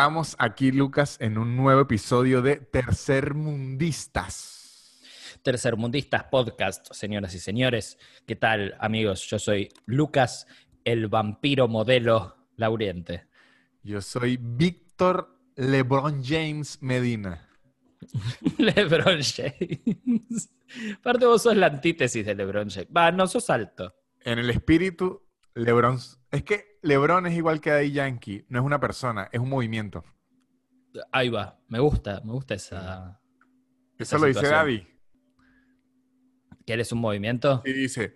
Estamos aquí, Lucas, en un nuevo episodio de Tercermundistas. Tercermundistas Podcast, señoras y señores. ¿Qué tal, amigos? Yo soy Lucas, el vampiro modelo Lauriente. Yo soy Víctor LeBron James Medina. LeBron James. Aparte vos sos la antítesis de LeBron James. Va, no sos alto. En el espíritu, LeBron... Es que LeBron es igual que Daddy Yankee. No es una persona, es un movimiento. Ahí va. Me gusta, me gusta esa... Eso esa lo dice. Daddy. ¿Que eres un movimiento? Y dice,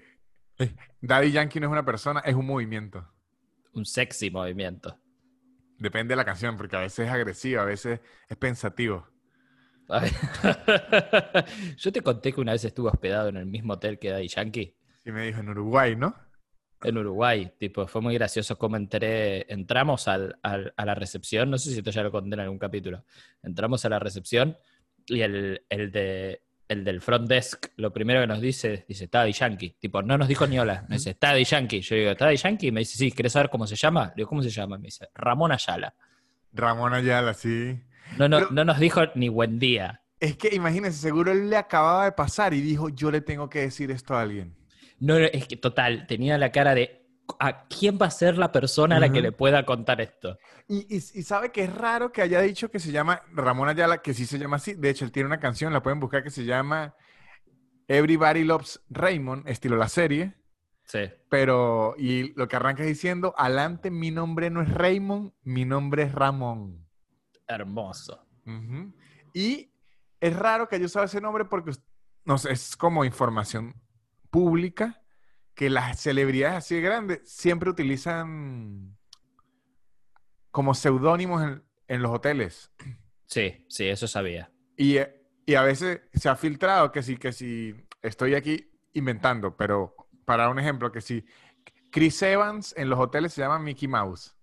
eh, Daddy Yankee no es una persona, es un movimiento. Un sexy movimiento. Depende de la canción, porque a veces es agresivo, a veces es pensativo. Yo te conté que una vez estuve hospedado en el mismo hotel que Daddy Yankee. Y me dijo, en Uruguay, ¿no? En Uruguay, tipo, fue muy gracioso cómo entré, entramos al- al- a la recepción, no sé si esto ya lo conté en algún capítulo, entramos a la recepción y el, el de, el del front desk, lo primero que nos dice, dice, está Daddy Yankee, tipo, no nos dijo ni hola, nos dice, está Daddy Yankee, yo digo, ¿está Daddy Yankee? Y me dice, sí, ¿querés saber cómo se llama? Le digo, ¿cómo se llama? Me dice, Ramón Ayala. Ramón Ayala, sí. No, no, Pero- no nos dijo ni buen día. Es que imagínense, seguro él le acababa de pasar y dijo, yo le tengo que decir esto a alguien. No, es que total, tenía la cara de, ¿a quién va a ser la persona a la que le pueda contar esto? Y, y- y sabe que es raro que haya dicho que se llama Ramón Ayala, que sí se llama así. De hecho, él tiene una canción, la pueden buscar, que se llama Everybody Loves Raymond, estilo la serie. Sí. Pero, y lo que arranca es diciendo, adelante, mi nombre no es Raymond, mi nombre es Ramón. Hermoso. Y es raro que haya usado ese nombre porque, no sé, es como información pública que las celebridades así de grandes siempre utilizan como seudónimos en, en los hoteles. Sí, sí, eso sabía. Y, eh, y a veces se ha filtrado que sí, que si estoy aquí inventando, pero para un ejemplo, que si Chris Evans en los hoteles se llama Mickey Mouse.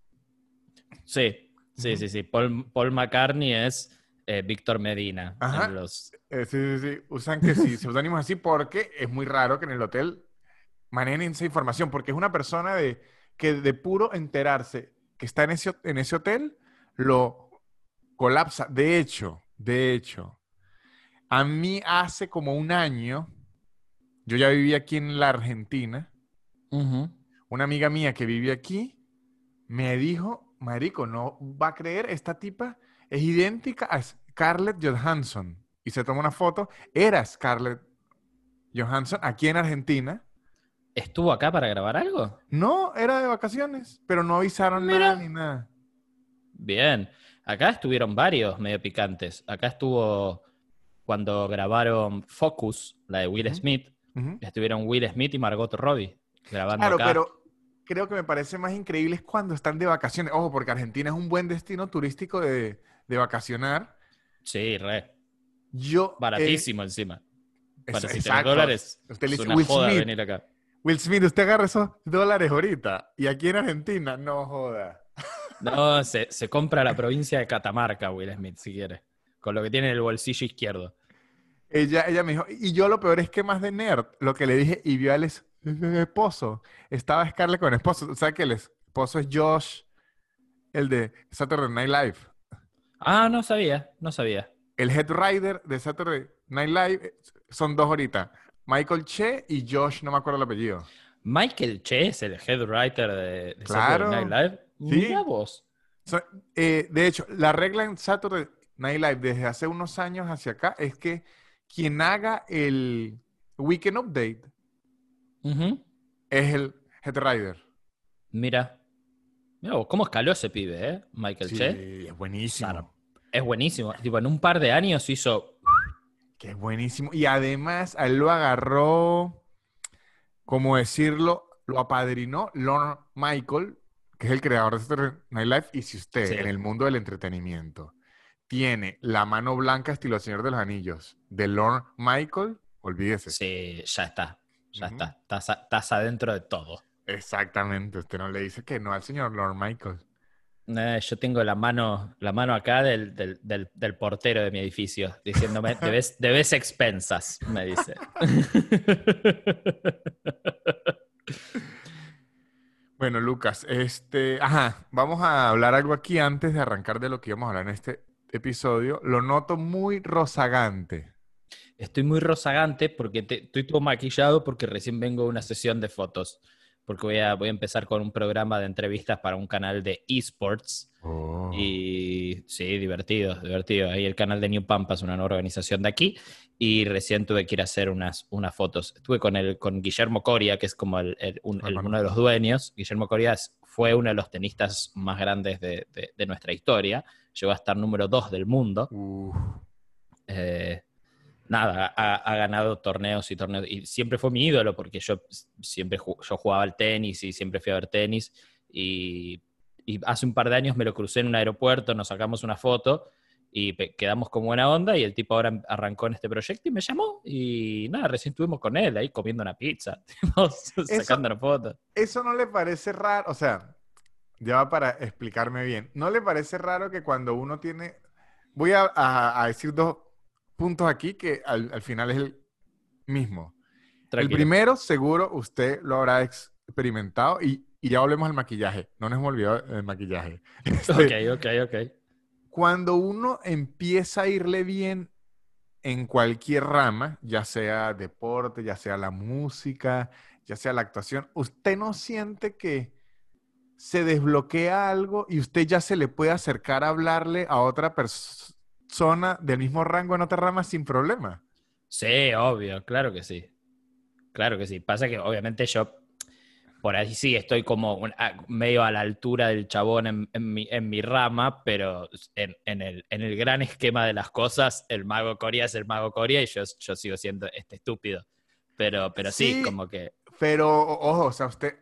Sí, sí, sí, sí. Paul, Paul McCartney es eh, Víctor Medina. Ajá. en los- Eh, sí, sí, sí. Usan que sí, seudónimos así porque es muy raro que en el hotel manejen esa información, porque es una persona de, que de puro enterarse que está en ese, en ese hotel, lo colapsa. De hecho, de hecho, a mí hace como un año, yo ya vivía aquí en la Argentina, una amiga mía que vive aquí me dijo, Marico, no va a creer, esta tipa es idéntica a Scarlett Johansson. Y se toma una foto, era Scarlett Johansson aquí en Argentina. ¿Estuvo acá para grabar algo? No, era de vacaciones, pero no avisaron Mira. nada ni nada. Bien. Acá estuvieron varios medio picantes. Acá estuvo cuando grabaron Focus, la de Will. Smith. Estuvieron Will Smith y Margot Robbie grabando Claro, acá. pero creo que me parece más increíble es cuando están de vacaciones. Ojo, porque Argentina es un buen destino turístico de, de vacacionar. Sí, re. Yo, eh, Baratísimo encima. Para dólares, Usted es una Will joda Smith. venir acá. Will Smith, usted agarra esos dólares ahorita. Y aquí en Argentina, no joda. No, se, se compra la provincia de Catamarca, Will Smith, si quiere. Con lo que tiene en el bolsillo izquierdo. Ella, ella me dijo, y yo lo peor es que más de nerd, lo que le dije, y vio al es- esposo. Estaba Scarlett con esposo. O sea que el esposo es Josh, el de Saturday Night Live. Ah, no sabía, no sabía. El head writer de Saturday Night Live eh, son dos ahorita. Michael Che y Josh, no me acuerdo el apellido. Michael Che es el head writer de, de Claro. Saturday Night Live. Sí. Mira vos. So- eh, de hecho, la regla en Saturday Night Live desde hace unos años hacia acá es que quien haga el Weekend Update es el head writer. Mira. Mira vos, cómo escaló ese pibe, ¿eh? Michael Sí, Che. es buenísimo. Claro. Es buenísimo. Tipo, en un par de años hizo. Es buenísimo. Y además, a él lo agarró, como decirlo, lo apadrinó Lorne Michael, que es el creador de Saturday Night Live. Y si usted Sí. en el mundo del entretenimiento tiene la mano blanca estilo El Señor de los Anillos de Lorne Michael, olvídese. Sí, ya está. Ya está. Estás adentro de todo. Exactamente. Usted no le dice que no al señor Lorne Michael. Eh, yo tengo la mano, la mano acá del, del- del- del portero de mi edificio, diciéndome, debes, debes expensas, me dice. Bueno, Lucas, este, ajá, vamos a hablar algo aquí antes de arrancar de lo que íbamos a hablar en este episodio. Lo noto muy rozagante. Estoy muy rozagante porque te- estoy todo maquillado porque recién vengo de una sesión de fotos. Porque voy a, voy a empezar con un programa de entrevistas para un canal de esports. Oh. Y sí, divertido, divertido. Ahí el canal de New Pampas, una nueva organización de aquí. Y recién tuve que ir a hacer unas, unas fotos. Estuve con, el, con Guillermo Coria, que es como el- el- un- el- Ajá. uno de los dueños. Guillermo Coria es- fue uno de los tenistas más grandes de, de- de nuestra historia. Llegó a estar número dos del mundo. Uf. Eh, nada, ha, ha ganado torneos y torneos. Y siempre fue mi ídolo porque yo siempre yo jugaba al tenis y siempre fui a ver tenis. Y, y hace un par de años me lo crucé en un aeropuerto, nos sacamos una foto y quedamos con buena onda. Y el tipo ahora arrancó en este proyecto y me llamó. Y nada, recién estuvimos con él ahí comiendo una pizza, sacando fotos. Eso no le parece raro, o sea, ya va para explicarme bien. ¿No le parece raro que cuando uno tiene, voy a, a- a decir dos puntos aquí que al, al final es el mismo. El primero, seguro usted lo habrá ex- experimentado y, y ya volvemos al maquillaje. No nos hemos olvidado del maquillaje. Este, Ok, ok, ok. Cuando uno empieza a irle bien en cualquier rama, ya sea deporte, ya sea la música, ya sea la actuación, ¿usted no siente que se desbloquea algo y usted ya se le puede acercar a hablarle a otra persona del mismo rango en otra rama sin problema? Sí, obvio, claro que sí. Claro que sí. Pasa que obviamente yo por ahí sí estoy como un- medio a la altura del chabón en, en mi, en mi rama, pero en, en el, en el gran esquema de las cosas, el mago Coria es el mago Coria y yo, yo sigo siendo este estúpido. Pero, pero sí, Sí. como que... Pero, ojo, o sea, usted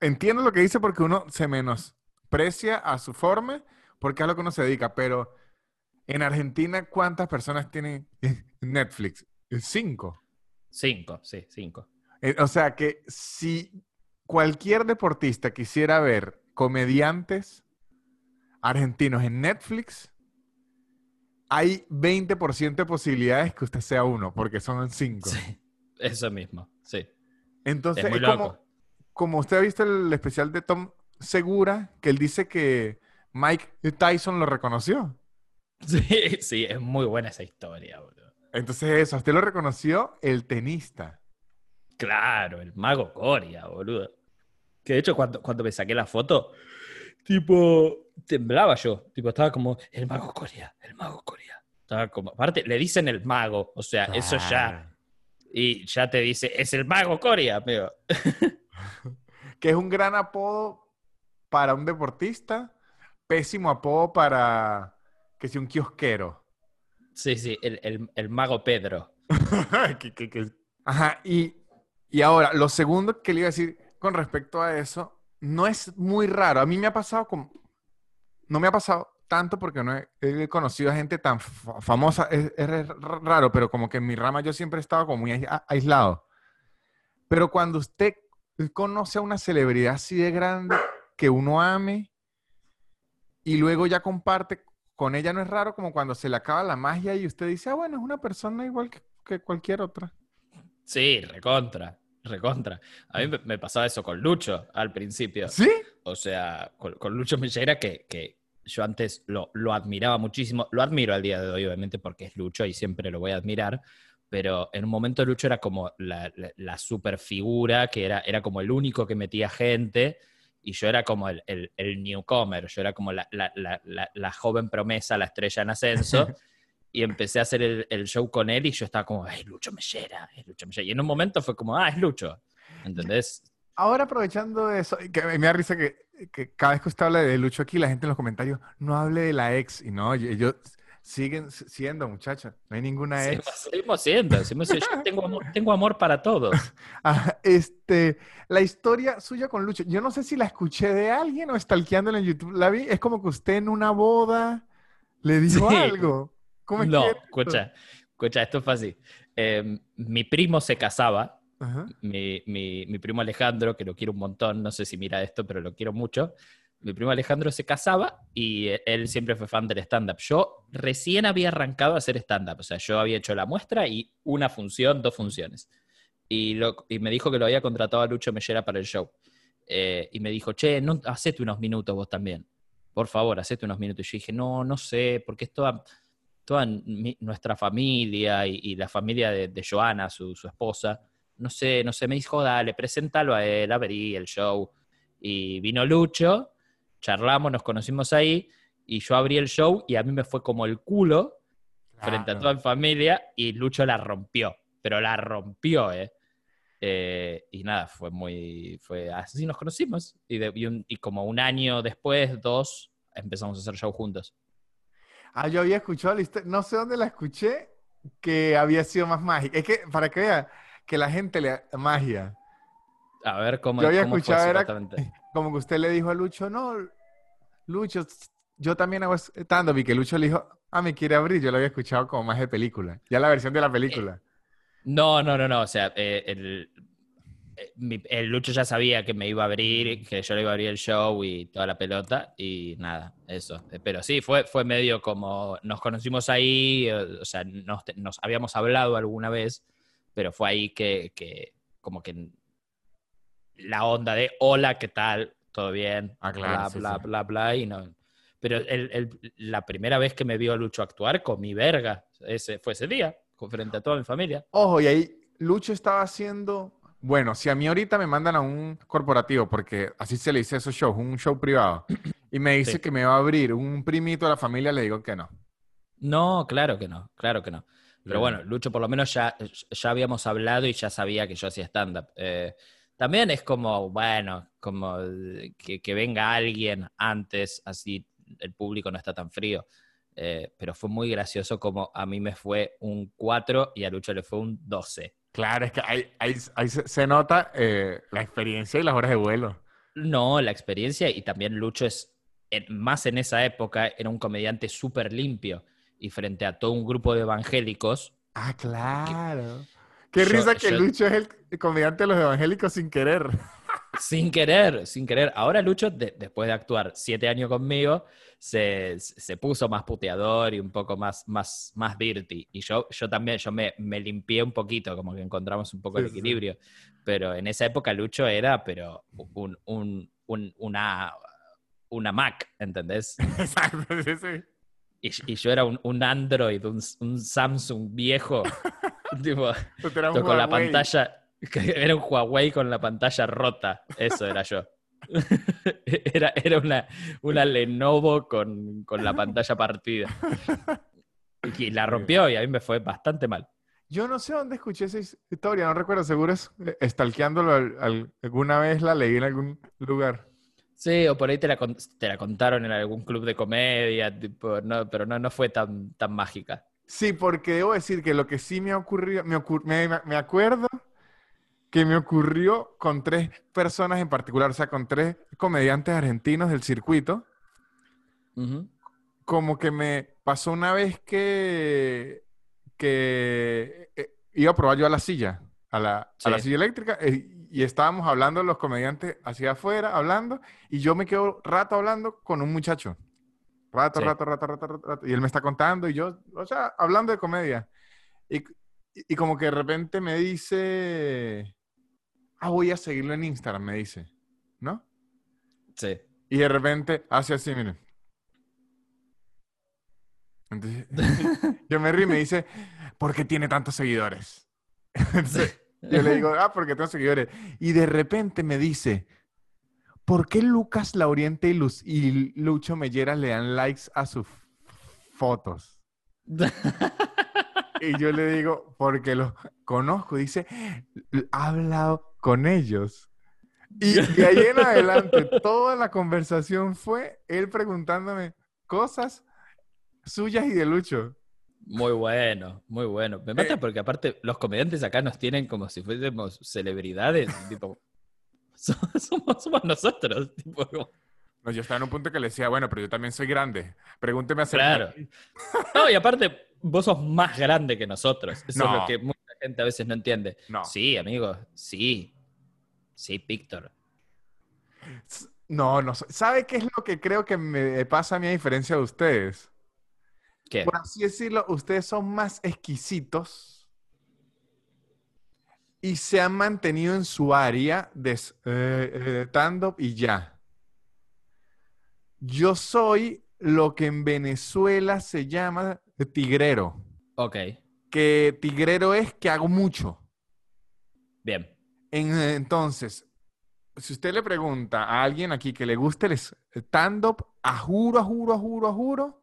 entiendo lo que dice porque uno se menosprecia a su forma porque es a lo que uno se dedica, pero en Argentina, ¿cuántas personas tienen Netflix? Cinco. Cinco, sí, cinco. Eh, O sea que si cualquier deportista quisiera ver comediantes argentinos en Netflix, hay 20% de posibilidades que usted sea uno, porque son cinco. Sí, eso mismo, sí. Entonces, es muy como, como usted ha visto el especial de Tom Segura, que él dice que Mike Tyson lo reconoció. Sí, sí, es muy buena esa historia, boludo. Entonces, eso, usted lo reconoció el tenista. Claro, el mago Coria, boludo. Que de hecho, cuando, cuando me saqué la foto, tipo, temblaba yo. Tipo, estaba como, el mago Coria, el mago Coria. Estaba como, aparte, le dicen el mago, o sea, eso ya. Y ya te dice, es el mago Coria, amigo. Que es un gran apodo para un deportista, pésimo apodo para que sea un kiosquero. Sí, sí, el, el- el mago Pedro. Que- que- que- Ajá, y, y ahora, lo segundo que le iba a decir con respecto a eso, no es muy raro. A mí me ha pasado como... No me ha pasado tanto porque no he, he conocido a gente tan fa- famosa. Es, raro, pero como que en mi rama yo siempre he estado como muy ais- aislado. Pero cuando usted conoce a una celebridad así de grande que uno ame y luego ya comparte con ella, no es raro como cuando se le acaba la magia y usted dice, ah, bueno, es una persona igual que, que cualquier otra. Sí, recontra, recontra. A mí me, pasaba eso con Lucho al principio. ¿Sí? O sea, con, con Lucho Mellera, que, que yo antes lo, lo admiraba muchísimo. Lo admiro al día de hoy, obviamente, porque es Lucho y siempre lo voy a admirar. Pero en un momento Lucho era como la, la, la super figura, que era, era como el único que metía gente. Y yo era como el, el, el newcomer, yo era como la, la, la, la, la joven promesa, la estrella en ascenso. y empecé a hacer el, el show con él y yo estaba como, es Lucho Mellera, es Lucho Mellera. Y en un momento fue como, ah, es Lucho. ¿Entendés? Ahora aprovechando eso, que me da risa que, que cada vez que usted habla de Lucho aquí, la gente en los comentarios no hable de la ex. Y no, y- ellos siguen siendo, muchachos. No hay ninguna ex. seguimos siendo, seguimos siendo. Yo tengo amor, tengo amor para todos. Ah, este, la historia suya con Lucho, yo no sé si la escuché de alguien o stalkeándola en YouTube. La vi, es como que usted en una boda le dijo Sí. algo. ¿Cómo es No, que escucha, escucha, esto fue así. Eh, mi primo se casaba, Ajá. mi, mi- mi primo Alejandro, que lo quiero un montón, no sé si mira esto, pero lo quiero mucho. Mi primo Alejandro se casaba y eh, él siempre fue fan del stand-up. Yo recién había arrancado a hacer stand-up, o sea, yo había hecho la muestra y una función, dos funciones. Y, lo- y me dijo que lo había contratado a Lucho Mellera para el show. eh, y me dijo, che, no, hacete unos minutos vos también. Por favor, hacete unos minutos. Y yo dije, no, no sé, porque es toda, toda nuestra familia y, la familia de, de Joana, su, su, esposa. No sé, no sé, me dijo, dale, preséntalo a él, abrí el show. Y vino Lucho, charlamos, nos conocimos ahí, y yo abrí el show y a mí me fue como el culo frente a toda mi familia y Lucho la rompió, pero la rompió, ¿eh? Eh, y nada, fue muy. Fue así nos conocimos. Y, y, como un año después, dos, empezamos a hacer show juntos. Ah, yo había escuchado la historia, no sé dónde la escuché, que había sido más mágica. Es que, para que vea, que la gente le. magia. A ver cómo. Yo había escuchado, era como que usted le dijo a Lucho, no, Lucho, yo también hago stand y que Lucho le dijo, ah, me quiere abrir. Yo lo había escuchado como más de película. Ya la versión de la película. No, no, no, no. O sea, eh, el, eh, el, Lucho ya sabía que me iba a abrir, que yo le iba a abrir el show y toda la pelota, y nada, eso. Eh, pero sí, fue, fue medio como nos conocimos ahí, o sea, nos, habíamos hablado alguna vez, pero fue ahí que, que, como que la onda de hola, ¿qué tal? ¿Todo bien? Ah, claro, bla, bla, bla, bla, y no. Pero el, la primera vez que me vio Lucho actuar, con mi verga, ese, fue ese día frente a toda mi familia. Ojo, y ahí Lucho estaba haciendo, bueno, si a mí ahorita me mandan a un corporativo, porque así se le dice a esos shows, un show privado, y me dice que me va a abrir un primito de la familia, le digo que no. No, claro que no, claro que no. Pero bueno, Lucho por lo menos ya, ya habíamos hablado y ya sabía que yo hacía stand-up. Eh, también es como, bueno, como que, que, venga alguien antes, así el público no está tan frío. Eh, pero fue muy gracioso como a mí me fue un 4 y a Lucho le fue un 12. Claro, es que ahí, se nota eh, la experiencia y las horas de vuelo. No, la experiencia y también Lucho es, más en esa época, era un comediante súper limpio y frente a todo un grupo de evangélicos. Ah, claro. Qué risa que Lucho es el comediante de los evangélicos sin querer. Sin querer, sin querer. Ahora Lucho, después de actuar siete años conmigo, se, puso más puteador y un poco más, más, más dirty. Y yo, yo también, yo me, me limpié un poquito, como que encontramos un poco el equilibrio. Pero en esa época Lucho era, pero un, un, un, una, una Mac, ¿entendés? Exacto, sí, sí. Y, yo era un, un Android, un, un, Samsung viejo, tipo, con la pantalla, era un Huawei con la pantalla rota, eso era yo. era, era una, una Lenovo con, la pantalla partida. Y la rompió y a mí me fue bastante mal. Yo no sé dónde escuché esa historia, no recuerdo, seguro es estalqueándolo alguna vez la leí en algún lugar. Sí, o por ahí te la, te la contaron en algún club de comedia, tipo, no, pero no, no fue tan, tan mágica. Sí, porque debo decir que lo que sí me ocurrió, me, me, me acuerdo que me ocurrió con tres personas en particular, o sea, con tres comediantes argentinos del circuito. Como que me pasó una vez que, que eh, iba a probar yo a la silla, a la, a la silla eléctrica, eh, y estábamos hablando los comediantes hacia afuera, hablando, y yo me quedo rato hablando con un muchacho. Rato, rato, rato, rato, rato, Y él me está contando, y yo, o sea, hablando de comedia. Y, y como que de repente me dice, ah, voy a seguirlo en Instagram, me dice, ¿no? Sí. Y de repente hace así, miren. Entonces, yo me río y me dice, ¿por qué tiene tantos seguidores? yo le digo, ah, porque tengo seguidores. Y de repente me dice, ¿por qué Lucas Lauriente y, Luz y Lucho Mellera le dan likes a sus fotos? y yo le digo, porque los conozco. Dice, ha hablado con ellos. Y de ahí en adelante, toda la conversación fue él preguntándome cosas suyas y de Lucho. Muy bueno, muy bueno. Me mata eh. porque aparte los comediantes acá nos tienen como si fuésemos celebridades. tipo, somos, somos, nosotros. No, yo estaba en un punto que le decía, bueno, pero yo también soy grande. Pregúnteme a Claro. No, y aparte, vos sos más grande que nosotros. Eso es lo que gente a veces no entiende. No. Sí, amigo, sí. Sí, Víctor. No, no. ¿Sabe qué es lo que creo que me pasa a mí a diferencia de ustedes? ¿Qué? Por así decirlo, ustedes son más exquisitos y se han mantenido en su área de eh, eh, stand-up y ya. Yo soy lo que en Venezuela se llama tigrero, Ok, que tigrero es que hago mucho. bien. En- entonces, si usted le pregunta a alguien aquí que le guste el stand-up, a juro, a juro, a juro, a juro,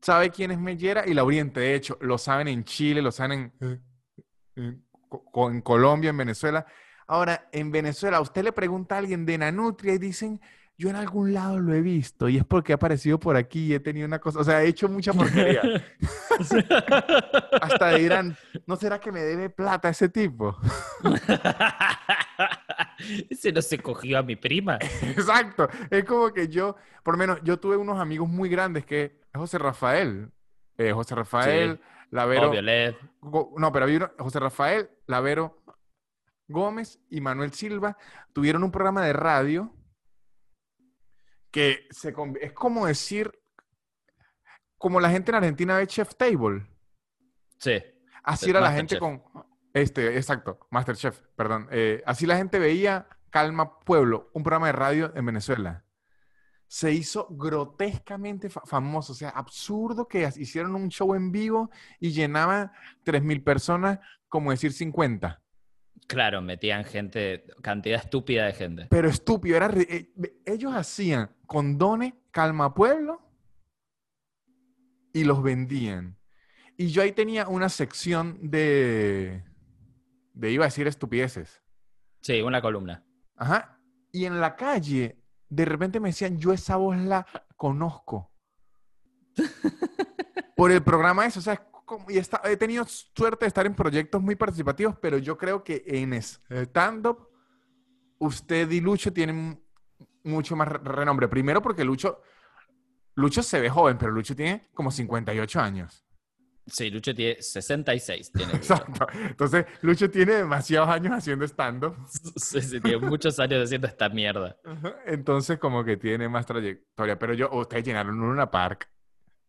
sabe quién es Mellera y la Oriente. De hecho, lo saben en Chile, lo saben en, en Colombia, en Venezuela. Ahora, en Venezuela, usted le pregunta a alguien de Nanutria y dicen, yo en algún lado lo he visto y es porque ha aparecido por aquí y he tenido una cosa, o sea, he hecho mucha porquería. Hasta dirán, ¿no será que me debe plata ese tipo? Ese no se cogió a mi prima. Exacto. Es como que yo, por lo menos, yo tuve unos amigos muy grandes que José Rafael. eh, José Rafael, Lavero. Go- no, pero había uno- José Rafael, Lavero Gómez y Manuel Silva tuvieron un programa de radio que se, es como decir, como la gente en Argentina ve Chef Table. Sí. Así era la gente con, este, exacto, Masterchef, perdón. Eh, así la gente veía Calma Pueblo, un programa de radio en Venezuela. Se hizo grotescamente fa- famoso, o sea, absurdo que hicieron un show en vivo y llenaban 3.000 personas, como decir 50. Claro, metían gente, cantidad estúpida de gente. Pero estúpido, era eh, ellos hacían condones Calma Pueblo y los vendían. Y yo ahí tenía una sección de, de iba a decir estupideces. Sí, una columna. Ajá. Y en la calle, de repente me decían, yo esa voz la conozco. Por el programa ese, o sea, como- y está- he tenido suerte de estar en proyectos muy participativos, pero yo creo que en stand-up, usted y Lucho tienen mucho más re- renombre. Primero porque Lucho, Lucho se ve joven, pero Lucho tiene como 58 años. Sí, Lucho tiene 66. Tiene. Exacto. Entonces, Lucho tiene demasiados años haciendo stand-up. Sí, sí, tiene muchos años haciendo esta mierda. Entonces, como que tiene más trayectoria. Pero yo, ustedes llenaron un Luna Park.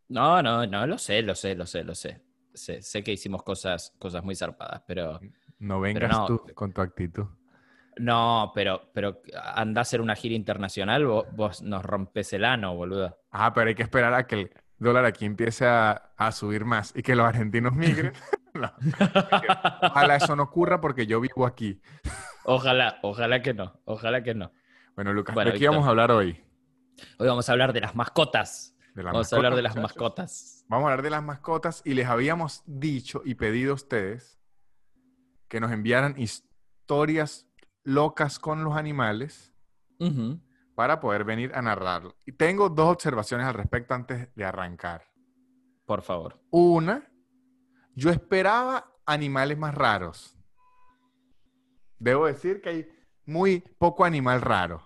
No, no, no, lo sé, lo sé, lo sé, lo sé. Sé, sé que hicimos cosas, cosas muy zarpadas, pero No vengas no. tú con tu actitud. no, pero, pero anda a hacer una gira internacional, vos, vos nos rompes el ano, boludo. Ah, pero hay que esperar a que el dólar aquí empiece a, a subir más y que los argentinos migren. No. Ojalá eso no ocurra porque yo vivo aquí. Ojalá, ojalá que no, ojalá que no. Bueno, Lucas, Bueno, ¿de qué vamos a hablar hoy? Hoy vamos a hablar de las mascotas. De las Vamos a hablar de las muchachos. mascotas. Vamos a hablar de las mascotas y les habíamos dicho y pedido a ustedes que nos enviaran historias locas con los animales. Para poder venir a narrarlo. Y tengo dos observaciones al respecto antes de arrancar. Por favor. Una, yo esperaba animales más raros. Debo decir que hay muy poco animal raro.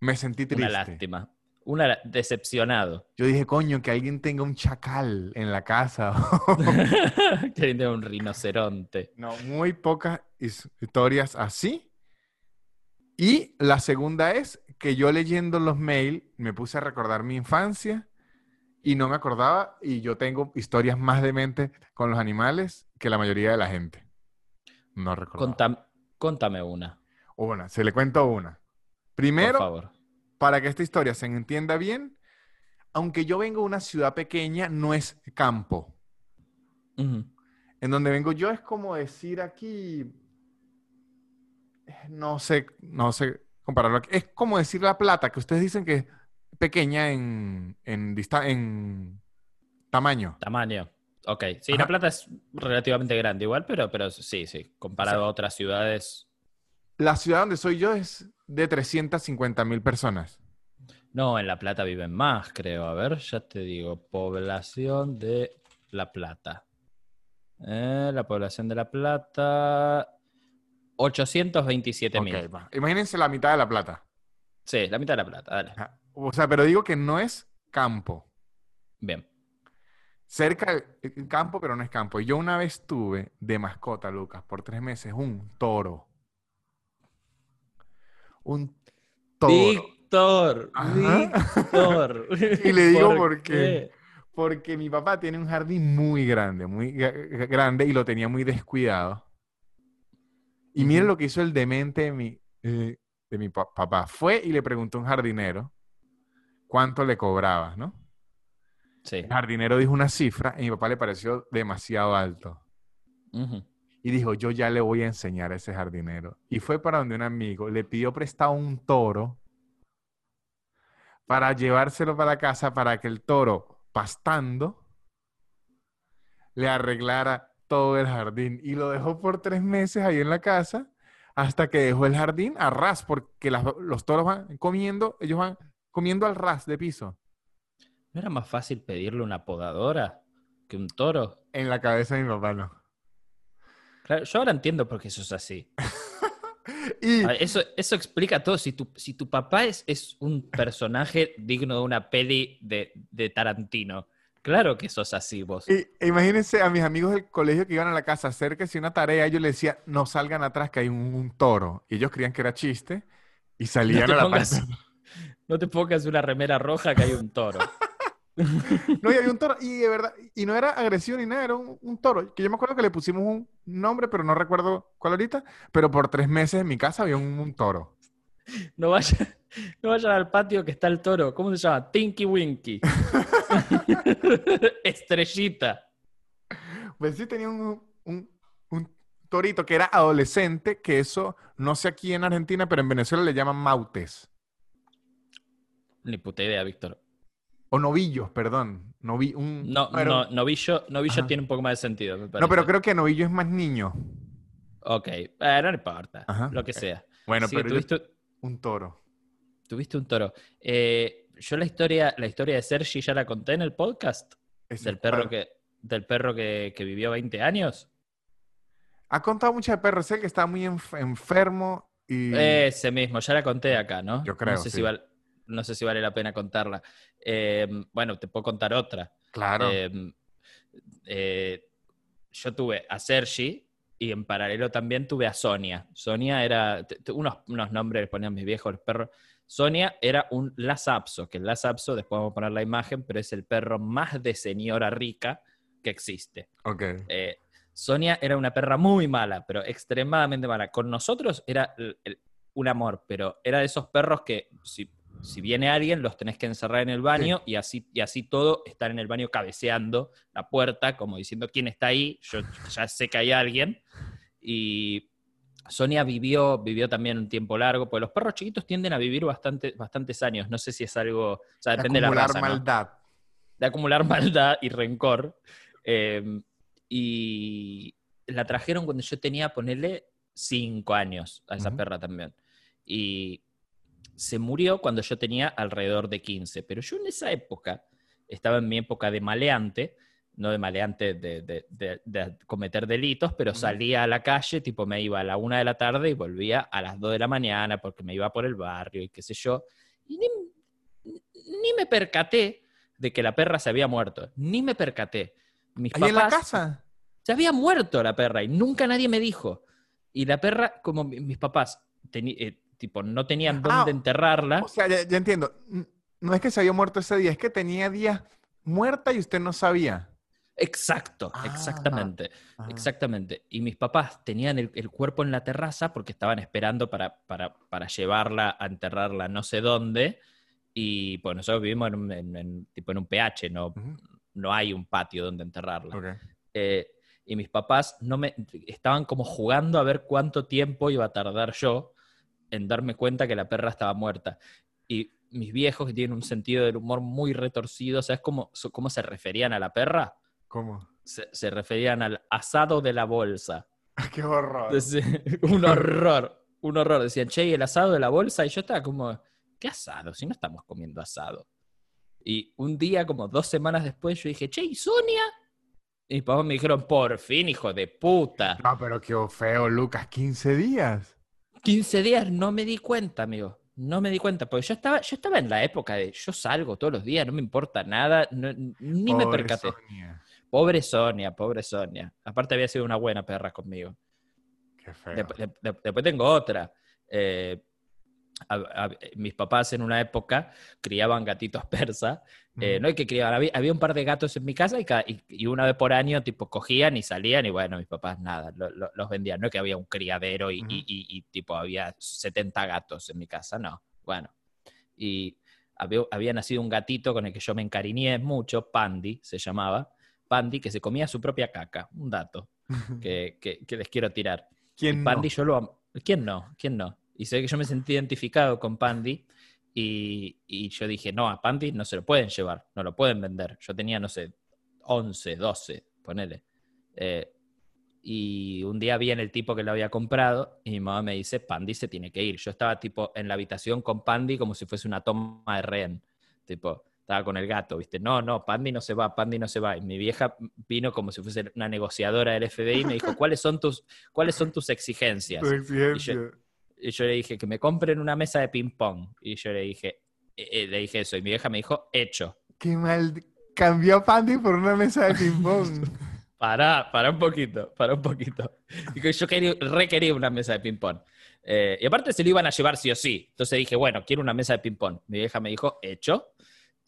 Me sentí Una triste. lástima. Una decepcionado. Yo dije, coño, que alguien tenga un chacal en la casa. que tiene un rinoceronte. no, muy pocas his- historias así. Y la segunda es que yo leyendo los mails me puse a recordar mi infancia y no me acordaba y yo tengo historias más demente con los animales que la mayoría de la gente. No recordaba. Contam- contame una, Una, se le cuento una. por Primero, favor. para que esta historia se entienda bien, aunque yo vengo de una ciudad pequeña, no es campo. En donde vengo yo es como decir aquí, no sé, no sé compararlo. Es como decir La Plata, que ustedes dicen que es pequeña en, en, en tamaño. Tamaño. Ok. Sí, Ajá. La Plata es relativamente grande igual, pero, pero sí, sí. Comparado O sea- a otras ciudades. La ciudad donde soy yo es de 350 mil personas. No, en La Plata viven más, creo. A ver, ya te digo. Población de La Plata. Eh, la población de La Plata. 827 mil. Imagínense la mitad de La Plata. Sí, la mitad de La Plata, dale. O sea, pero digo que no es campo. Bien. Cerca del campo, pero no es campo. Yo una vez tuve de mascota, Lucas, por tres meses, un toro. Un toro. Víctor. Víctor. Y le digo por qué. Porque mi papá tiene un jardín muy grande, muy gra- grande y lo tenía muy descuidado. Y miren lo que hizo el demente de mi, eh, de mi pa- papá. Fue y le preguntó a un jardinero cuánto le cobraba, ¿no? Sí. El jardinero dijo una cifra y a mi papá le pareció demasiado alto. Y dijo, yo ya le voy a enseñar a ese jardinero. Y fue para donde un amigo, le pidió prestado un toro para llevárselo para la casa para que el toro, pastando, le arreglara todo el jardín. Y lo dejó por tres meses ahí en la casa hasta que dejó el jardín a ras, porque las- los toros van comiendo, ellos van comiendo al ras de piso, ¿No era más fácil pedirle una podadora que un toro? en la cabeza de mi papá, no. Claro, yo ahora entiendo por qué eso es así. Y, A ver, Eso, eso explica todo. Si tu, si tu papá es, es un personaje digno de una peli de, de Tarantino, claro que sos así vos. Y e imagínense a mis amigos del colegio que iban a la casa a hacer que si una tarea, yo les decía, no salgan atrás que hay un, un toro. Y ellos creían que era chiste y salían a la parte. No te pongas una remera roja que hay un toro. No, y había un toro. Y de verdad, y no era agresivo ni nada, era un, un toro. Que yo me acuerdo que le pusimos un nombre, pero no recuerdo cuál ahorita. Pero por tres meses en mi casa había un, un toro. No vayan, no vayan al patio que está el toro. ¿Cómo se llama? Tinky Winky. Estrellita. Pues sí tenía un, un, un torito que era adolescente, que eso no sé aquí en Argentina, pero en Venezuela le llaman mautes. Ni puta idea, Víctor. O novillos, perdón. Novi, un, No, no, novillo, novillo Ajá. tiene un poco más de sentido, me No, pero creo que novillo es más niño. Ok, eh, no importa, Ajá, lo que sea. Bueno, Sí, pero yo- tuviste, un toro. Tuviste un toro. Eh, yo la historia, la historia de Sergi ya la conté en el podcast. Ese Del perro cual- que, del perro que, que vivió 20 años. Ha contado mucho de perros. Sé que estaba muy enf- enfermo y... Ese mismo, ya la conté acá, ¿no? Yo creo, No sé, sí. si, val- no sé si vale la pena contarla. Eh, bueno, te puedo contar otra. claro. Eh, eh, yo tuve a Sergi y en paralelo también tuve a Sonia. Sonia era, unos, unos nombres les ponían mis viejos los perros. Sonia era un Lhasa que el Lhasa después vamos a poner la imagen, pero es el perro más de señora rica que existe. ok. Eh, Sonia era una perra muy mala, pero extremadamente mala. Con nosotros era el- el- un amor, pero era de esos perros que si, si viene alguien los tenés que encerrar en el baño y, así, y así todo estar en el baño cabeceando la puerta, como diciendo quién está ahí, yo ya sé que hay alguien. Y Sonia vivió, vivió también un tiempo largo, porque los perros chiquitos tienden a vivir bastante, bastantes años. No sé si es algo, o sea, depende de la Acumular raza, ¿no? maldad. de acumular maldad y rencor. Eh, y la trajeron cuando yo tenía, ponerle, cinco años a esa perra también. Y se murió cuando yo tenía alrededor de 15. Pero yo en esa época, estaba en mi época de maleante, no de maleante de, de- de- de cometer delitos, pero salía a la calle, tipo me iba a la una de la tarde y volvía a las dos de la mañana porque me iba por el barrio y qué sé yo. Y ni, ni me percaté de que la perra se había muerto. Ni me percaté. Mis Ahí en la papás- casa. se había muerto la perra y nunca nadie me dijo. Y la perra, como mi- mis papás eh, tipo, no tenían Ah, dónde enterrarla, O sea, ya, ya entiendo. No es que se había muerto ese día, es que tenía días muerta y usted no sabía. Exacto, Ah, exactamente, Ajá. exactamente. Y mis papás tenían el, el cuerpo en la terraza porque estaban esperando para, para, para llevarla a enterrarla no sé dónde. Y pues nosotros vivimos en un, en- en- tipo en un PH, no, no hay un patio donde enterrarla. Eh, y mis papás no me, estaban como jugando a ver cuánto tiempo iba a tardar yo en darme cuenta que la perra estaba muerta. Y mis viejos, que tienen un sentido del humor muy retorcido, ¿sabes cómo, cómo se referían a la perra? ¿Cómo? Se, se referían al asado de la bolsa. Qué horror. Un horror, un horror. Decían, che, ¿y el asado de la bolsa? Y yo estaba como, ¿qué asado? Si no estamos comiendo asado. Y un día, como dos semanas después, yo dije, che, ¿y Sonia? Y mis papás me dijeron, por fin, hijo de puta. No, pero qué feo, Lucas. 15 días. 15 días no me di cuenta, amigo. No me di cuenta, porque yo estaba, yo estaba en la época de yo salgo todos los días, no me importa nada, no- ni me percaté. Sonia. Pobre Sonia, pobre Sonia. Aparte había sido una buena perra conmigo. Qué feo. Dep- después tengo otra. Eh, a- a- mis papás en una época criaban gatitos persas. eh, no hay que criar, había, había un par de gatos en mi casa y, ca- y- y una vez por año tipo cogían y salían y bueno, mis papás nada, lo- lo- los vendían. No es que había un criadero y, y, tipo había 70 gatos en mi casa, no. Bueno, y había, había nacido un gatito con el que yo me encariñé mucho, Pandy se llamaba, Pandy, que se comía su propia caca, un dato que, que- que les quiero tirar. Y ¿Quién no? Pandy yo lo ¿Quién no? ¿Quién no? Y sé que yo me sentí identificado con Pandy y, y yo dije, no, a Pandy no se lo pueden llevar, no lo pueden vender. Yo tenía, no sé, 11, 12, ponele. Eh, y un día vi en el tipo que lo había comprado y mi mamá me dice, Pandy se tiene que ir. Yo estaba tipo en la habitación con Pandy como si fuese una toma de rehén. Tipo, estaba con el gato, ¿viste? No, no, Pandy no se va, Pandy no se va. Y mi vieja vino como si fuese una negociadora del FBI y me dijo, ¿cuáles son tus, ¿cuáles son tus exigencias? Tu exigencia. Y yo le dije que me compren una mesa de ping-pong. Y yo le dije, eh, eh, le dije eso. Y mi vieja me dijo, hecho. Qué mal. Cambió a Pandy por una mesa de ping-pong. Para, para un poquito, para un poquito. Y que yo quería, requería una mesa de ping-pong. Eh, y aparte se lo iban a llevar sí o sí. Entonces dije, bueno, quiero una mesa de ping-pong. Mi vieja me dijo, hecho.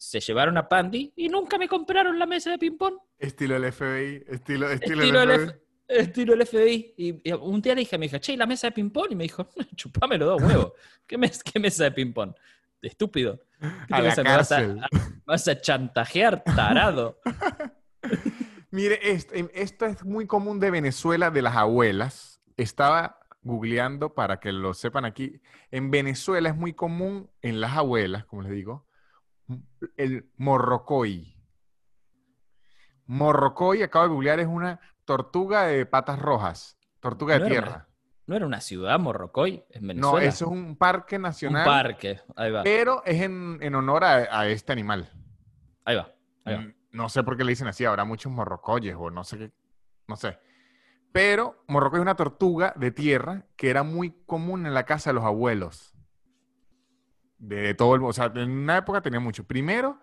Se llevaron a Pandy y nunca me compraron la mesa de ping-pong. estilo el FBI. Estilo, estilo, Estilo el FBI. Estilo el FBI. Y, y un día le dije a mi hija, che, ¿y la mesa de ping-pong? Y me dijo, chupame los dos huevos. ¿Qué, mes- qué mesa de ping-pong? Estúpido. ¿Qué la vas a- vas a chantajear, tarado. Mire, esto, em, esto es muy común de Venezuela, de las abuelas. Estaba googleando para que lo sepan aquí. En Venezuela es muy común en las abuelas, como les digo, el morrocoy. Morrocoy, acabo de googlear, es una tortuga de patas rojas, tortuga de No una- tierra. ¿No era una ciudad, Morrocoy, en No, Venezuela? eso es un parque un nacional, parque. Ahí va, pero es en, en honor a, a este animal. ahí va. Ahí va. Mm, No sé por qué le dicen así, habrá muchos morrocoyes o no sé qué, no sé. Pero morrocoy es una tortuga de tierra que era muy común en la casa de los abuelos. De todo el, o sea, en una época tenía mucho. Primero,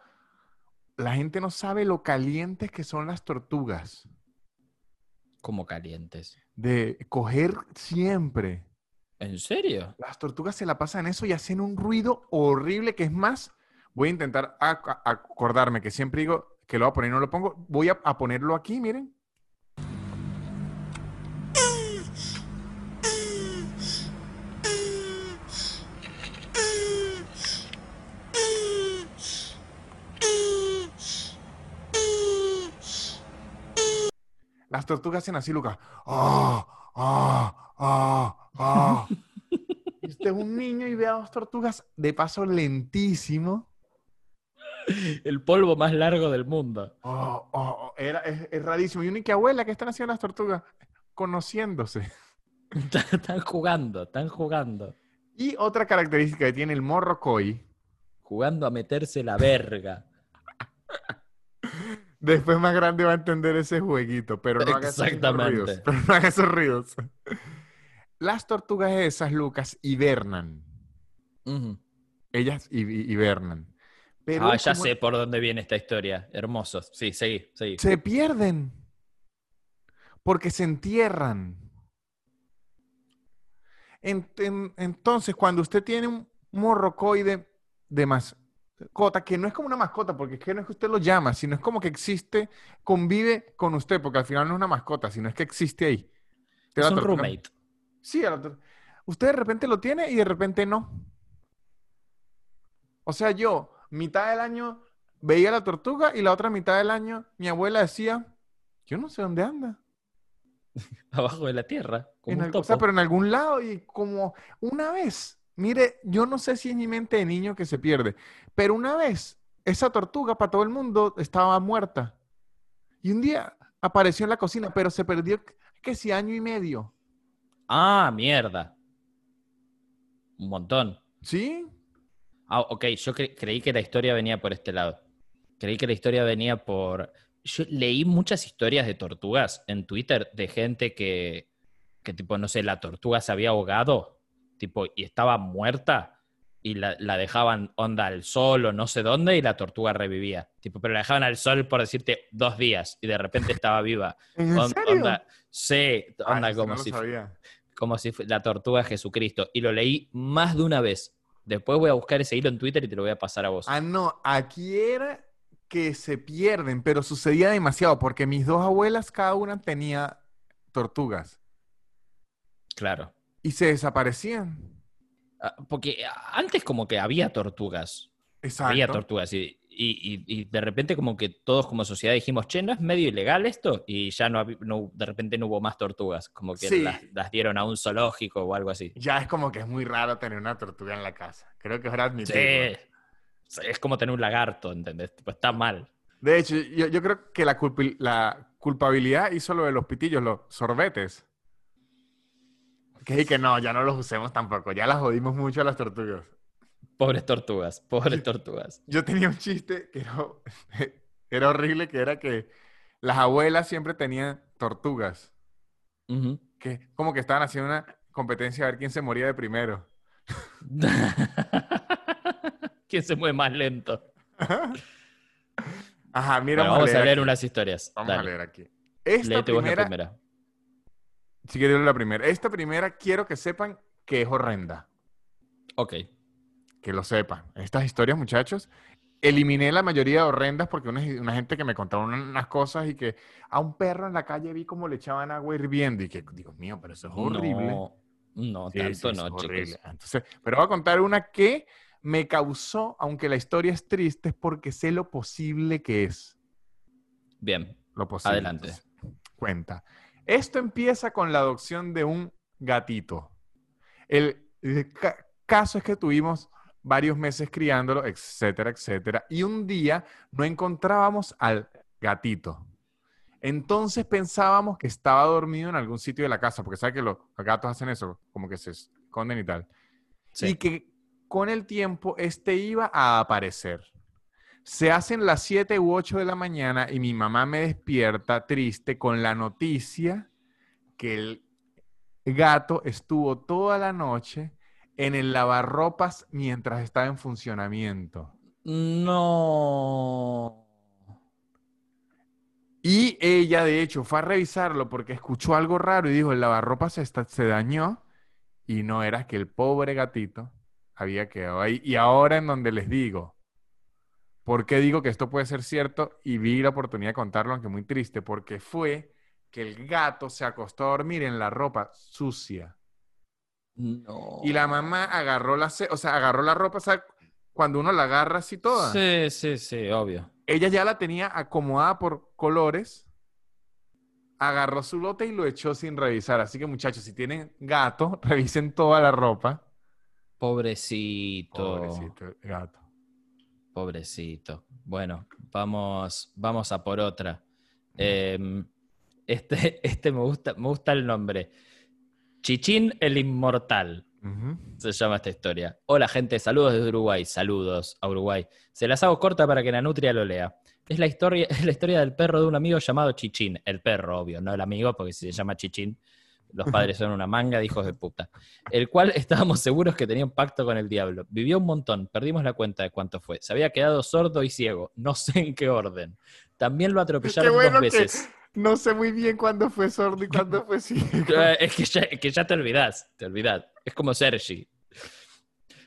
la gente no sabe lo calientes que son las tortugas. Como calientes. De coger siempre. ¿En serio? Las tortugas se la pasan eso y hacen un ruido horrible que es más. Voy a intentar ac- acordarme que siempre digo que lo voy a poner y no lo pongo. Voy a, a ponerlo aquí, miren. Las tortugas hacen así, Lucas. ¡Ah! ¡Ah! ¡Ah! ¡Ah! Y Usted es un niño y ve a dos tortugas de paso lentísimo. El polvo más largo del mundo. Oh, oh, oh, era, es, es rarísimo. Y única abuela que están haciendo las tortugas conociéndose. Están jugando, están jugando. Y otra característica que tiene el morrocoy, Jugando a meterse la verga. Después más grande va a entender ese jueguito, pero no haga esos ruidos. Pero no haga esos ruidos. Las tortugas esas, Lucas, hibernan. Ellas hi- hi- hibernan. Pero ah, ya como sé por dónde viene esta historia. Hermoso. Sí, seguí, seguí. Se pierden. Porque se entierran. En- en- entonces, cuando usted tiene un morrocoide de mascota, que no es como una mascota, porque es que no es que usted lo llama, sino es como que existe, convive con usted, porque al final no es una mascota, sino es que existe ahí. Es un roommate. Sí, usted de repente lo tiene y de repente no. O sea, yo, mitad del año veía la tortuga y la otra mitad del año mi abuela decía, yo no sé dónde anda. Abajo de la tierra. Como En un al- o topo. sea, pero en algún lado y como una vez, mire, yo no sé si es mi mente de niño que se pierde, pero una vez esa tortuga para todo el mundo estaba muerta. Y un día apareció en la cocina, pero se perdió que si año y medio. Ah, mierda. Un montón. ¿Sí? Ah, ok, yo cre- creí que la historia venía por este lado. Creí que la historia venía por... Yo leí muchas historias de tortugas en Twitter de gente que, que tipo, no sé, la tortuga se había ahogado, tipo, y estaba muerta, y la, la dejaban onda al sol o no sé dónde, y la tortuga revivía. Tipo, pero la dejaban al sol por decirte dos días, y de repente estaba viva. ¿En On- serio? onda, sí, Ay, onda como no si como si la tortuga de Jesucristo. Y lo leí más de una vez. Después voy a buscar ese hilo en Twitter y te lo voy a pasar a vos. Ah, no, aquí era que se pierden, pero sucedía demasiado porque mis dos abuelas, cada una tenía tortugas Claro. Y se desaparecían. Ah, Porque antes como que había tortugas. Exacto. Había tortugas y, y- de repente como que todos como sociedad dijimos, che, ¿no es medio ilegal esto? Y ya no, no- de repente no hubo más tortugas, como que Sí. las, las dieron a un zoológico o algo así. Ya es como que es muy raro tener una tortuga en la casa. Creo que es hora de Sí. Es como tener un lagarto, ¿entendés? Tipo, está mal. De hecho, yo, yo creo que la, culpi- la culpabilidad hizo lo de los pitillos, los sorbetes. Que, que no, ya no los usemos tampoco. Ya las jodimos mucho a las tortugas. Pobres tortugas, pobres tortugas. Yo tenía un chiste que era, era horrible, que era que las abuelas siempre tenían tortugas. Que como que estaban haciendo una competencia a ver quién se moría de primero. ¿Quién se mueve más lento? Ajá, mira, Bueno, vamos a leer unas historias. Vamos a leer aquí. Esta Léete vos la primera, quieres leer la primera. Esta primera quiero que sepan que es horrenda. Ok. Que lo sepan. Estas historias, muchachos, eliminé la mayoría de horrendas porque una, una gente que me contaba una- unas cosas y que a un perro en la calle vi como le echaban agua hirviendo y que, Dios mío, pero eso es horrible. No, no Sí, tanto sí, no, es chicos. horrible. Entonces, pero voy a contar una que me causó, aunque la historia es triste, es porque sé lo posible que es. Bien, Lo posible. Adelante. Entonces, cuenta. Esto empieza con la adopción de un gatito. El, el ca- caso es que tuvimos varios meses criándolo, etcétera, etcétera. Y un día no encontrábamos al gatito. Entonces pensábamos que estaba dormido en algún sitio de la casa, porque sabes que los, los gatos hacen eso, como que se esconden y tal. sí. Y que con el tiempo este iba a aparecer. Se hacen las 7 u 8 de la mañana y mi mamá me despierta triste con la noticia que el gato estuvo toda la noche en el lavarropas mientras estaba en funcionamiento. No. Y ella, de hecho, fue a revisarlo porque escuchó algo raro y dijo, el lavarropas se, está- se dañó y no era que el pobre gatito había quedado ahí. Y ahora en donde les digo, ¿por qué digo que esto puede ser cierto? Y vi la oportunidad de contarlo, aunque muy triste, porque fue que el gato se acostó a dormir en la ropa sucia. No. Y la mamá agarró la, o sea, agarró la ropa, ¿sabes? Cuando uno la agarra así toda. Sí, sí, sí, obvio. Ella ya la tenía acomodada por colores, agarró su lote y lo echó sin revisar. Así que muchachos, si tienen gato, revisen toda la ropa. Pobrecito. Pobrecito gato. Pobrecito. Bueno, vamos, vamos a por otra. Eh, este, este me gusta, me gusta el nombre. Chichín el Inmortal. Se llama esta historia. Hola gente, saludos desde Uruguay, saludos a Uruguay. Se las hago corta para que la nutria lo lea. Es la historia, es la historia del perro de un amigo llamado Chichín. El perro, obvio, no el amigo, porque si se llama Chichín, los padres son una manga de hijos de puta. El cual estábamos seguros que tenía un pacto con el diablo. Vivió un montón, perdimos la cuenta de cuánto fue. Se había quedado sordo y ciego, no sé en qué orden. También lo atropellaron bueno dos veces. No sé muy bien cuándo fue sordo y cuándo fue ciego. Eh, Es que ya, que ya te olvidás, te olvidás. Es como Sergi.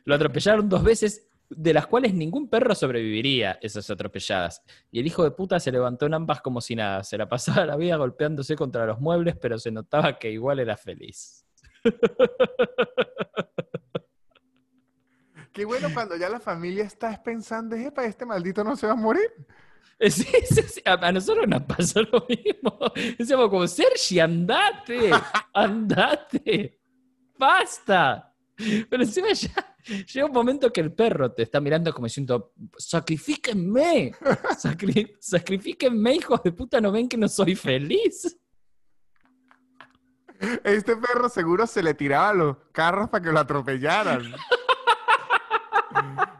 Lo atropellaron dos veces, de las cuales ningún perro sobreviviría esas atropelladas. Y el hijo de puta se levantó en ambas como si nada. Se la pasaba la vida golpeándose contra los muebles, pero se notaba que igual era feliz. Qué bueno cuando ya la familia está pensando, epa, este maldito no se va a morir. Sí, sí, a nosotros nos pasó lo mismo. Decíamos como, Sergi, andate, andate, basta. Pero encima ya llega un momento que el perro te está mirando como diciendo, sacrifíquenme, sacri- sacrifíquenme, hijos de puta, ¿no ven que no soy feliz? Este perro seguro se le tiraba a los carros para que lo atropellaran.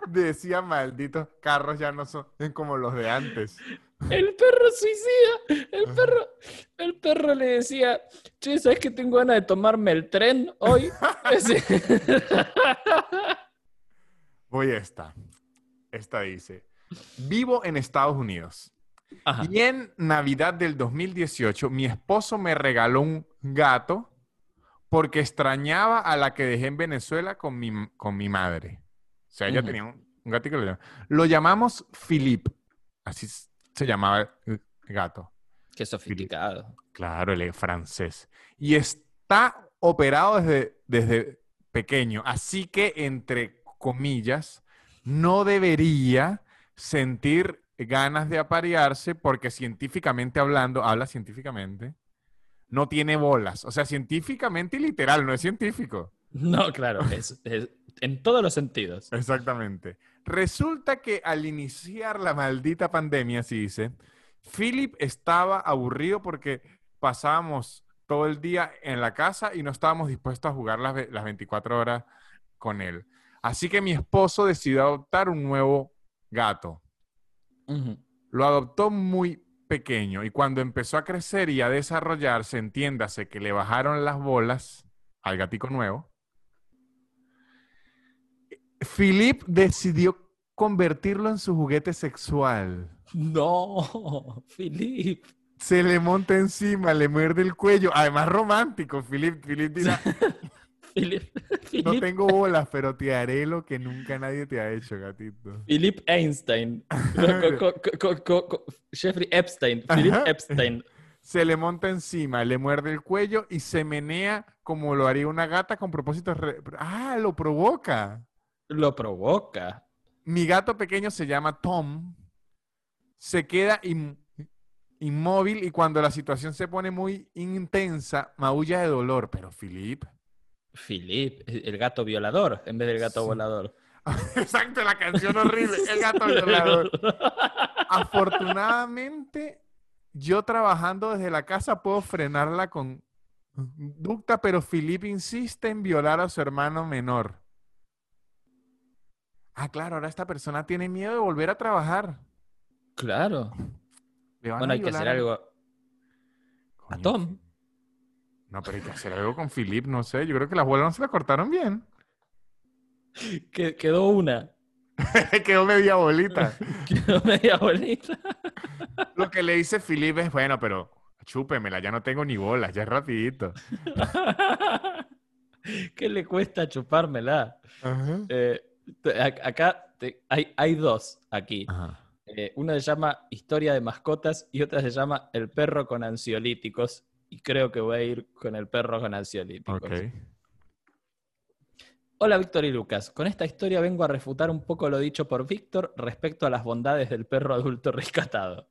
Decía, malditos carros ya no son como los de antes. El perro suicida, el perro, el perro le decía, che, ¿sabes que tengo ganas de tomarme el tren hoy? Voy a esta. Esta dice, vivo en Estados Unidos. Ajá. Y en Navidad del 2018, mi esposo me regaló un gato porque extrañaba a la que dejé en Venezuela con mi, con mi madre. sea, ella tenía un, un gatito lo, llamamos Philip. Así s- se llamaba gato. Qué sofisticado. Claro, él es francés. Y está operado desde, desde pequeño. Así que, entre comillas, no debería sentir ganas de aparearse porque científicamente hablando, habla científicamente, no tiene bolas. O sea, científicamente y literal, no es científico. No, claro, es, es- en todos los sentidos. Exactamente. Resulta que al iniciar la maldita pandemia, así dice, Philip estaba aburrido porque pasábamos todo el día en la casa y no estábamos dispuestos a jugar las, las 24 horas con él. Así que mi esposo decidió adoptar un nuevo gato. Lo adoptó muy pequeño y cuando empezó a crecer y a desarrollarse, entiéndase que le bajaron las bolas al gatico nuevo, Philip decidió convertirlo en su juguete sexual. No, Philip. Se le monta encima, le muerde el cuello. Además, romántico. Philip, Philip dirá, Philip, no tengo bolas, pero te haré lo que nunca nadie te ha hecho, gatito. Philip Einstein. Co- co- co- Jeffrey Epstein. Philip Ajá. Epstein. Se le monta encima, le muerde el cuello y se menea como lo haría una gata con propósitos... re- Ah, lo provoca. Lo provoca. Mi gato pequeño se llama Tom. Se queda in- inmóvil y cuando la situación se pone muy intensa, maulla de dolor. Pero Philip... Philip, el gato violador en vez del gato Sí. volador. Exacto, la canción horrible. El gato violador. Afortunadamente, yo trabajando desde la casa puedo frenarla con ducta, pero Philip insiste en violar a su hermano menor. Ah, claro, ahora esta persona tiene miedo de volver a trabajar. Claro. Bueno, hay que hacer algo. A Tom. No, pero hay que hacer algo con Philip, no sé. Yo creo que las bolas no se la cortaron bien. Que, quedó una. Quedó media bolita. Quedó media bonita. Lo que le dice Philip es, bueno, pero chúpemela, ya no tengo ni bolas, ya es rapidito. ¿Qué le cuesta chupármela? Ajá. Eh, acá te- hay, hay dos aquí. Eh, una se llama Historia de mascotas y otra se llama El perro con ansiolíticos. Y creo que voy a ir con el perro con ansiolíticos. Hola Víctor y Lucas. Con esta historia vengo a refutar un poco lo dicho por Víctor respecto a las bondades del perro adulto rescatado.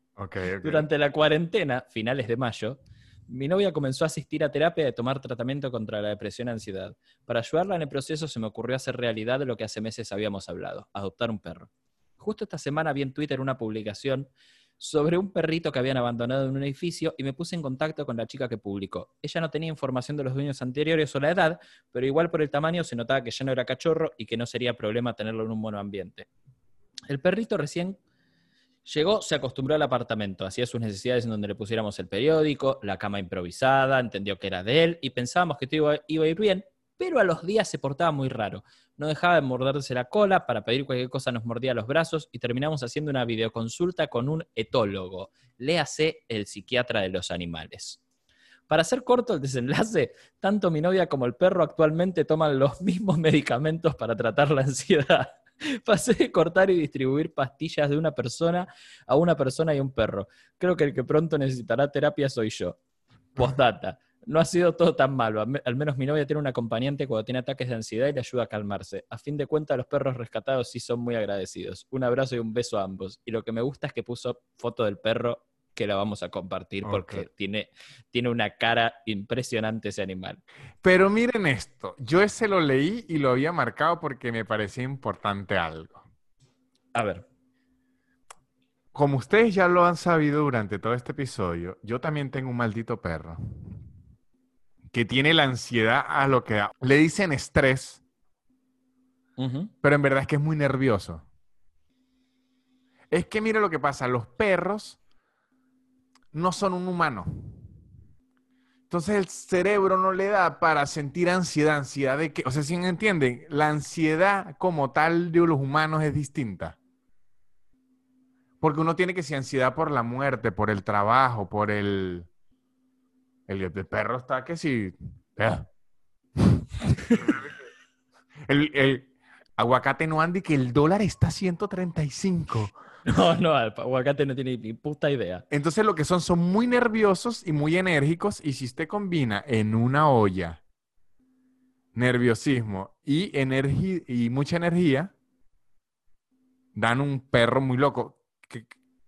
Durante la cuarentena, finales de mayo, mi novia comenzó a asistir a terapia de tomar tratamiento contra la depresión y ansiedad. Para ayudarla en el proceso se me ocurrió hacer realidad lo que hace meses habíamos hablado, adoptar un perro. Justo esta semana vi en Twitter una publicación sobre un perrito que habían abandonado en un edificio y me puse en contacto con la chica que publicó. Ella no tenía información de los dueños anteriores o la edad, pero igual por el tamaño se notaba que ya no era cachorro y que no sería problema tenerlo en un monoambiente. El perrito recién Llegó, se acostumbró al apartamento, hacía sus necesidades en donde le pusiéramos el periódico, la cama improvisada, entendió que era de él y pensábamos que todo iba, a ir bien, pero a los días se portaba muy raro. No dejaba de morderse la cola, para pedir cualquier cosa nos mordía los brazos y terminamos haciendo una videoconsulta con un etólogo, léase el psiquiatra de los animales. Para hacer corto el desenlace, tanto mi novia como el perro actualmente toman los mismos medicamentos para tratar la ansiedad. Pasé de cortar y distribuir pastillas de una persona a una persona y un perro. Creo que el que pronto necesitará terapia soy yo. Postdata. No ha sido todo tan malo. Al me- Al menos mi novia tiene un acompañante cuando tiene ataques de ansiedad y le ayuda a calmarse. A fin de cuentas, los perros rescatados sí son muy agradecidos. Un abrazo y un beso a ambos. Y lo que me gusta es que puso foto del perro que la vamos a compartir porque tiene, tiene una cara impresionante ese animal. Pero miren esto, yo ese lo leí y lo había marcado porque me parecía importante algo. A ver. Como ustedes ya lo han sabido durante todo este episodio, yo también tengo un maldito perro que tiene la ansiedad a lo que da. Le dicen estrés, pero en verdad es que es muy nervioso. Es que mire lo que pasa, los perros no son un humano. Entonces el cerebro no le da para sentir ansiedad, ansiedad de que, o sea, si entienden, la ansiedad como tal de los humanos es distinta. Porque uno tiene que ser ansiedad por la muerte, por el trabajo, por el... El, el perro está que si... El- el- Aguacate no ande que el dólar está a 135. No, no, el aguacate no tiene ni puta idea. Entonces lo que son son muy nerviosos y muy enérgicos y si usted combina en una olla nerviosismo y, y mucha energía, dan un perro muy loco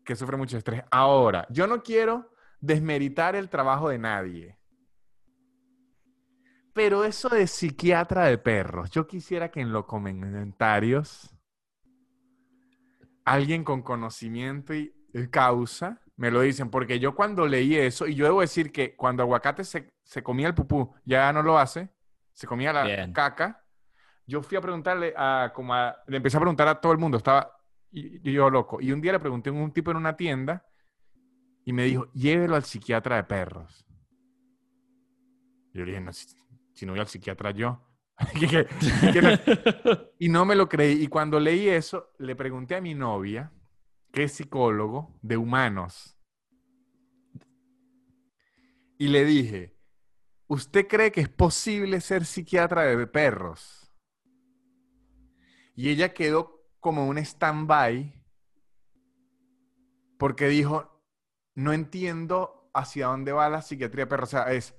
que sufre mucho estrés. Ahora, yo no quiero desmeritar el trabajo de nadie. Pero eso de psiquiatra de perros, yo quisiera que en los comentarios alguien con conocimiento y causa me lo dicen, porque yo cuando leí eso, y yo debo decir que cuando Aguacate se, se comía el pupú, ya no lo hace, se comía la Bien. caca, yo fui a preguntarle a, como a- le empecé a preguntar a todo el mundo, estaba y, y yo loco, y un día le pregunté a un tipo en una tienda y me dijo, llévelo al psiquiatra de perros. Y yo le dije, no, si, si no voy al psiquiatra yo. Y no me lo creí. Y cuando leí eso, le pregunté a mi novia, que es psicólogo de humanos, y le dije, ¿usted cree que es posible ser psiquiatra de perros? Y ella quedó como un stand-by porque dijo, no entiendo hacia dónde va la psiquiatría de perros. O sea, es,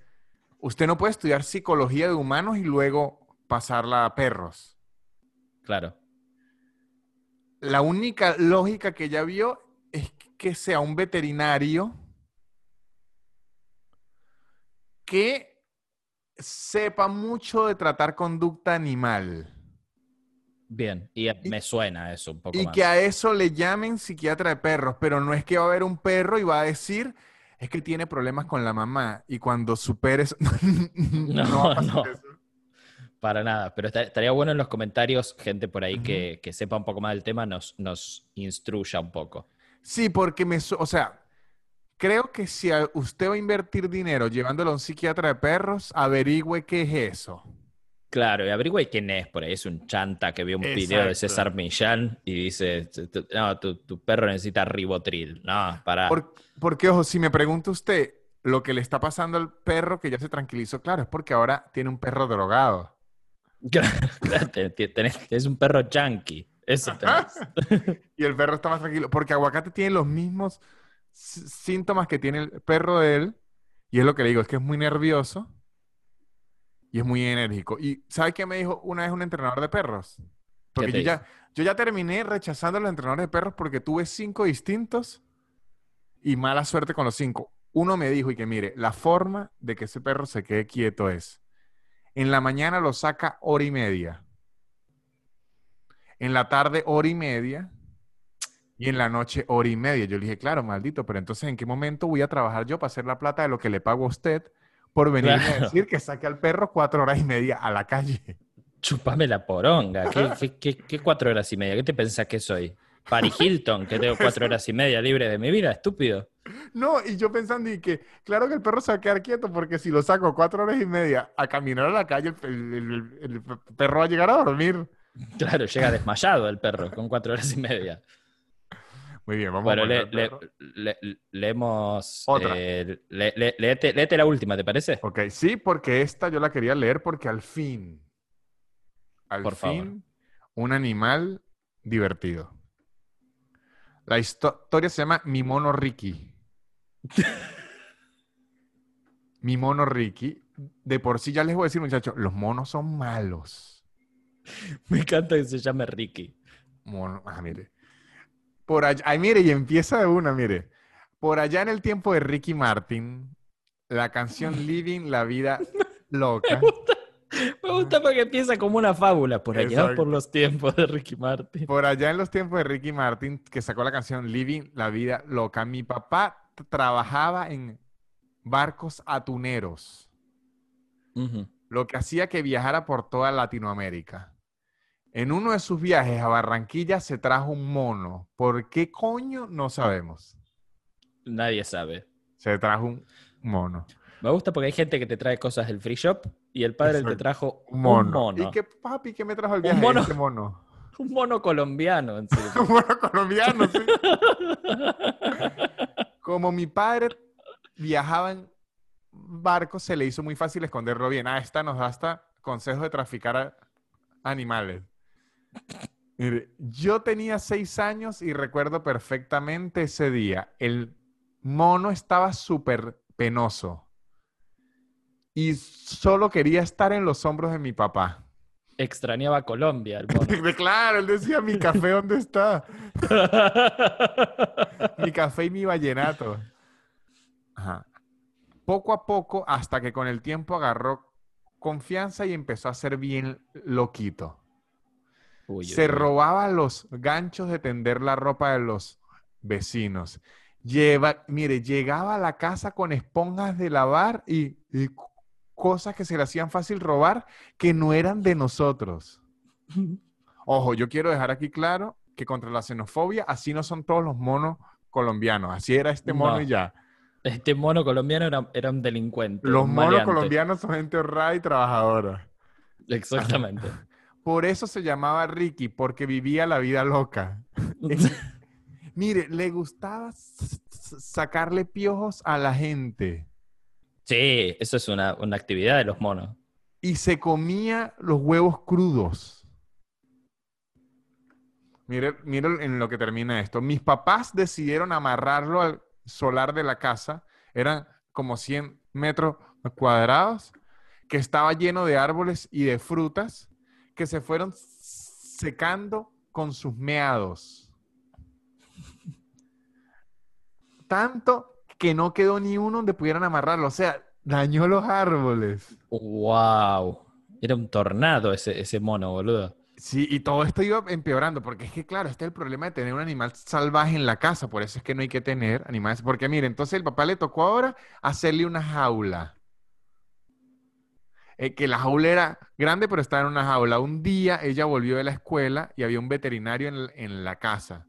usted no puede estudiar psicología de humanos y luego pasarla a perros. Claro. La única lógica que ella vio es que sea un veterinario que sepa mucho de tratar conducta animal Bien. Y me suena eso un poco y más. que a eso le llamen psiquiatra de perros, pero no es que va a haber un perro y va a decir es que tiene problemas con la mamá y cuando superes no, va a pasar no. eso. Para nada, pero esta- estaría bueno en los comentarios, gente por ahí que, que sepa un poco más del tema, nos, nos instruya un poco. Sí, porque me, o sea, creo que si usted va a invertir dinero llevándolo a un psiquiatra de perros, averigüe qué es eso. Claro, y averigüe quién es por ahí. Es un chanta que vio un video de. César Millán y dice: "Tu- tu- No, tu, tu perro necesita ribotril. No, para. Por- porque, ojo, si me pregunta usted lo que le está pasando al perro que ya se tranquilizó, claro, es porque ahora tiene un perro drogado. Tenés un perro yankee. Eso. Y el perro está más tranquilo. Porque Aguacate tiene los mismos síntomas que tiene el perro de él. Y es lo que le digo, es que es muy nervioso y es muy enérgico. ¿Y sabe qué me dijo una vez un entrenador de perros? Porque yo ya, yo ya terminé rechazando a los entrenadores de perros porque tuve cinco distintos y mala suerte con los cinco. Uno me dijo y que mire, la forma de que ese perro se quede quieto es, en la mañana lo saca hora y media, en la tarde hora y media y en la noche hora y media. Yo le dije, claro, maldito, pero entonces ¿en qué momento voy a trabajar yo para hacer la plata de lo que le pago a usted por venirme a decir que saque al perro cuatro horas y media a la calle? Chupame la poronga. ¿Qué, qué, qué- qué cuatro horas y media? ¿Qué te pensás que soy? Paris Hilton, que tengo cuatro horas y media libre de mi vida, estúpido. No, y yo pensando y que, claro que el perro se va a quedar quieto porque si lo saco cuatro horas y media a caminar a la calle, el, el- el- el perro va a llegar a dormir. Claro, llega desmayado el perro con cuatro horas y media. Muy bien, vamos Bueno, a le, le- leemos. Otra. eh, le- le- léete, léete la última, ¿te parece? Ok, sí, porque esta yo la quería leer porque al fin, al Por favor. fin, un animal divertido. La histo- historia se llama Mi mono Ricky. Mi mono Ricky. De por sí ya les voy a decir, muchachos, los monos son malos. Me encanta que se llame Ricky. Mono, ah, mire. Por allá, ay, mire, y empieza de una, mire. Por allá en el tiempo de Ricky Martin, la canción Living la Vida Loca. Me gusta porque empieza como una fábula por allá Exacto. por los tiempos de Ricky Martin. Por allá en los tiempos de Ricky Martin, que sacó la canción Living la Vida Loca, mi papá trabajaba en barcos atuneros, lo que hacía que viajara por toda Latinoamérica. En uno de sus viajes a Barranquilla se trajo un mono. ¿Por qué coño? No sabemos. Nadie sabe. Se trajo un mono. Me gusta porque hay gente que te trae cosas del free shop y el padre te Exacto. trajo Un mono. un mono. ¿Y qué papi qué me trajo el Un viaje? mono. Este mono. Un mono colombiano, en serio. Un mono colombiano, sí. Como mi padre viajaba en barco, se le hizo muy fácil esconderlo bien. Ah, esta nos da hasta consejos de traficar a- animales. Mire, yo tenía seis años y recuerdo perfectamente ese día. El mono estaba súper penoso y solo quería estar en los hombros de mi papá. Extrañaba Colombia, el mono. claro, él decía, mi café, ¿dónde está? mi café y mi vallenato. Ajá. Poco a poco, hasta que con el tiempo agarró confianza y empezó a ser bien loquito. Uy, Se uy, robaba los ganchos de tender la ropa de los vecinos. Lleva, mire, llegaba a la casa con esponjas de lavar y, cosas que se le hacían fácil robar que no eran de nosotros. Ojo, yo quiero dejar aquí claro que contra la xenofobia, así no son todos los monos colombianos. Así era este mono No. y ya. Este mono colombiano era, era un delincuente. Los un monos maleante. colombianos son gente honrada y trabajadora. Exactamente. Por eso se llamaba Ricky, porque vivía la vida loca. Mire, le gustaba sacarle piojos a la gente sí, eso es una, una actividad de los monos. y se comía los huevos crudos. Mire, mire en lo que termina esto. Mis papás decidieron amarrarlo al solar de la casa. Eran como 100 metros cuadrados, que estaba lleno de árboles y de frutas que se fueron secando con sus meados. Tanto que no quedó ni uno donde pudieran amarrarlo. O sea, dañó los árboles. ¡Wow! Era un tornado ese, ese mono, boludo. Sí, y todo esto iba empeorando, porque es que, claro, este es el problema de tener un animal salvaje en la casa, por eso es que no hay que tener animales, porque mire, entonces el papá le tocó ahora hacerle una jaula. Eh, que la jaula era grande, pero estaba en una jaula. Un día ella volvió de la escuela y había un veterinario en, en la casa.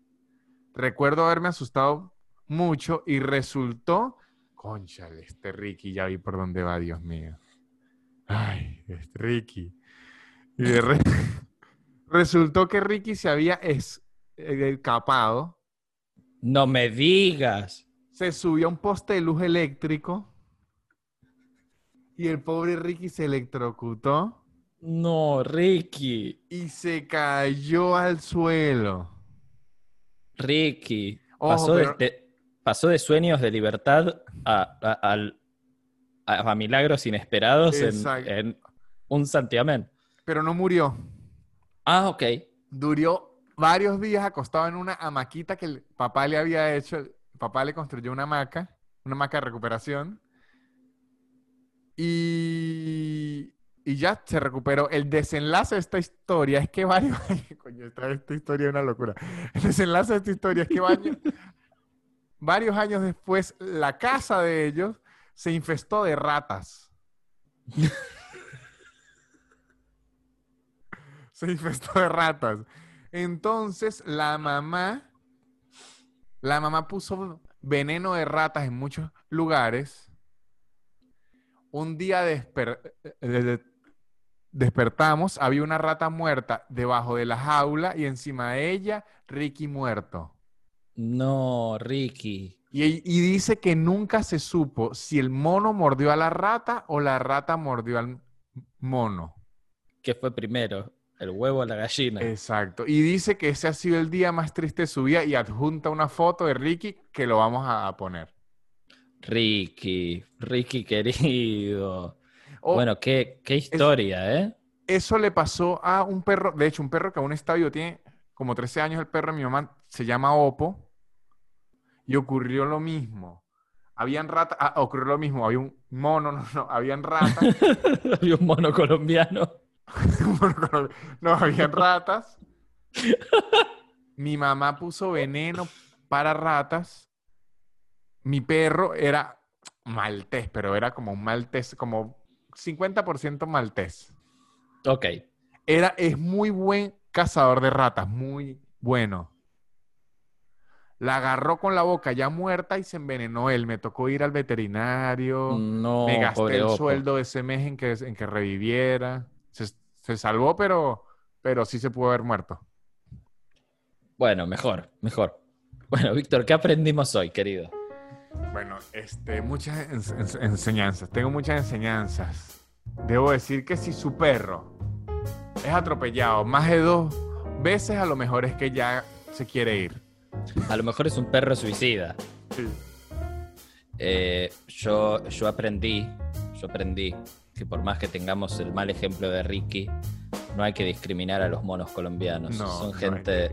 Recuerdo haberme asustado mucho y resultó, conchale, este Ricky, ya vi por dónde va, Dios mío. Ay, este Ricky. Y de re- Resultó que Ricky se había es- eh, escapado, No me digas. se subió a un poste de luz eléctrico y el pobre Ricky se electrocutó No, Ricky. y se cayó al suelo. Ricky. Ojo, pasó, pero- de- pasó de sueños de libertad a, a- al- a- a milagros inesperados en, un santiamén. Pero no murió. Ah, ok. Duró varios días acostado en una hamaquita que el papá le había hecho. El papá le construyó una hamaca, una hamaca de recuperación. Y, y ya se recuperó. El desenlace de esta historia es que varios Coño, esta, esta historia es una locura. El desenlace de esta historia es que varios, varios años después, la casa de ellos se infestó de ratas. se infestó de ratas. Entonces, la mamá, la mamá puso veneno de ratas en muchos lugares. Un día eh, eh, despertamos, había una rata muerta debajo de la jaula y encima de ella, Ricky muerto. No, Ricky. Y, y dice que nunca se supo si el mono mordió a la rata o la rata mordió al mono. ¿Qué fue primero? ¿El huevo o la gallina? Exacto. Y dice que ese ha sido el día más triste de su vida y adjunta una foto de Ricky que lo vamos a poner. Ricky, Ricky querido. O- Bueno, qué, qué historia, ¿eh? Eso le pasó a un perro, de hecho, un perro que aún está vivo, tiene como 13 años el perro de mi mamá, se llama Opo, y ocurrió lo mismo. Habían ratas, ah, ocurrió lo mismo, había un mono, no, no, habían ratas, Había un mono colombiano. un mono con- no, habían ratas. Mi mamá puso veneno para ratas. Mi perro era maltés, pero era como un maltés, como 50% maltés. Ok. Era, es muy buen cazador de ratas, muy bueno. La agarró con la boca ya muerta y se envenenó él. Me tocó ir al veterinario. No, me gasté pobre el sueldo de ese mes en que, en que reviviera. Se, se salvó, pero, pero sí se pudo haber muerto. Bueno, mejor, mejor. Bueno, Víctor, ¿qué aprendimos hoy, querido? Bueno, este, muchas ens- ens- enseñanzas. Tengo muchas enseñanzas. Debo decir que si su perro es atropellado más de dos veces, a lo mejor es que ya se quiere ir. A lo mejor es un perro suicida. Eh, yo, yo aprendí, yo aprendí que por más que tengamos el mal ejemplo de Ricky, no hay que discriminar a los monos colombianos. No, son no gente,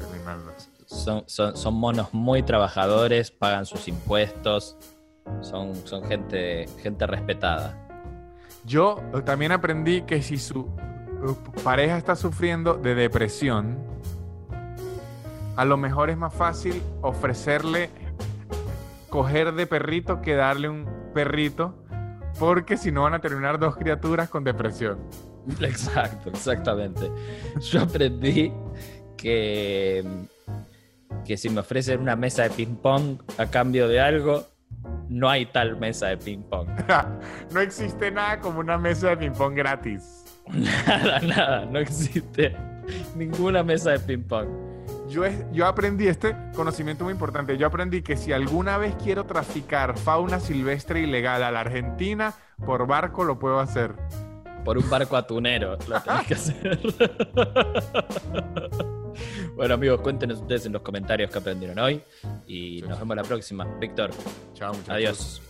son, son, son monos muy trabajadores, pagan sus impuestos, son, son gente, gente respetada. Yo eh, también aprendí que si su eh, pareja está sufriendo de depresión, a lo mejor es más fácil ofrecerle coger de perrito que darle un perrito, porque si no van a terminar dos criaturas con depresión. Exacto, exactamente. Yo aprendí que, que si me ofrecen una mesa de ping-pong a cambio de algo, no hay tal mesa de ping-pong. no existe nada como una mesa de ping-pong gratis. Nada, nada, no existe ninguna mesa de ping-pong. Yo, aprendí este conocimiento muy importante. Yo aprendí que si alguna vez quiero traficar fauna silvestre ilegal a la Argentina, por barco lo puedo hacer. Por un barco atunero lo tenés que hacer. bueno, amigos, cuéntenos ustedes en los comentarios qué aprendieron hoy. Y Sí. nos vemos la próxima. Víctor, Chao, muchachos. adiós.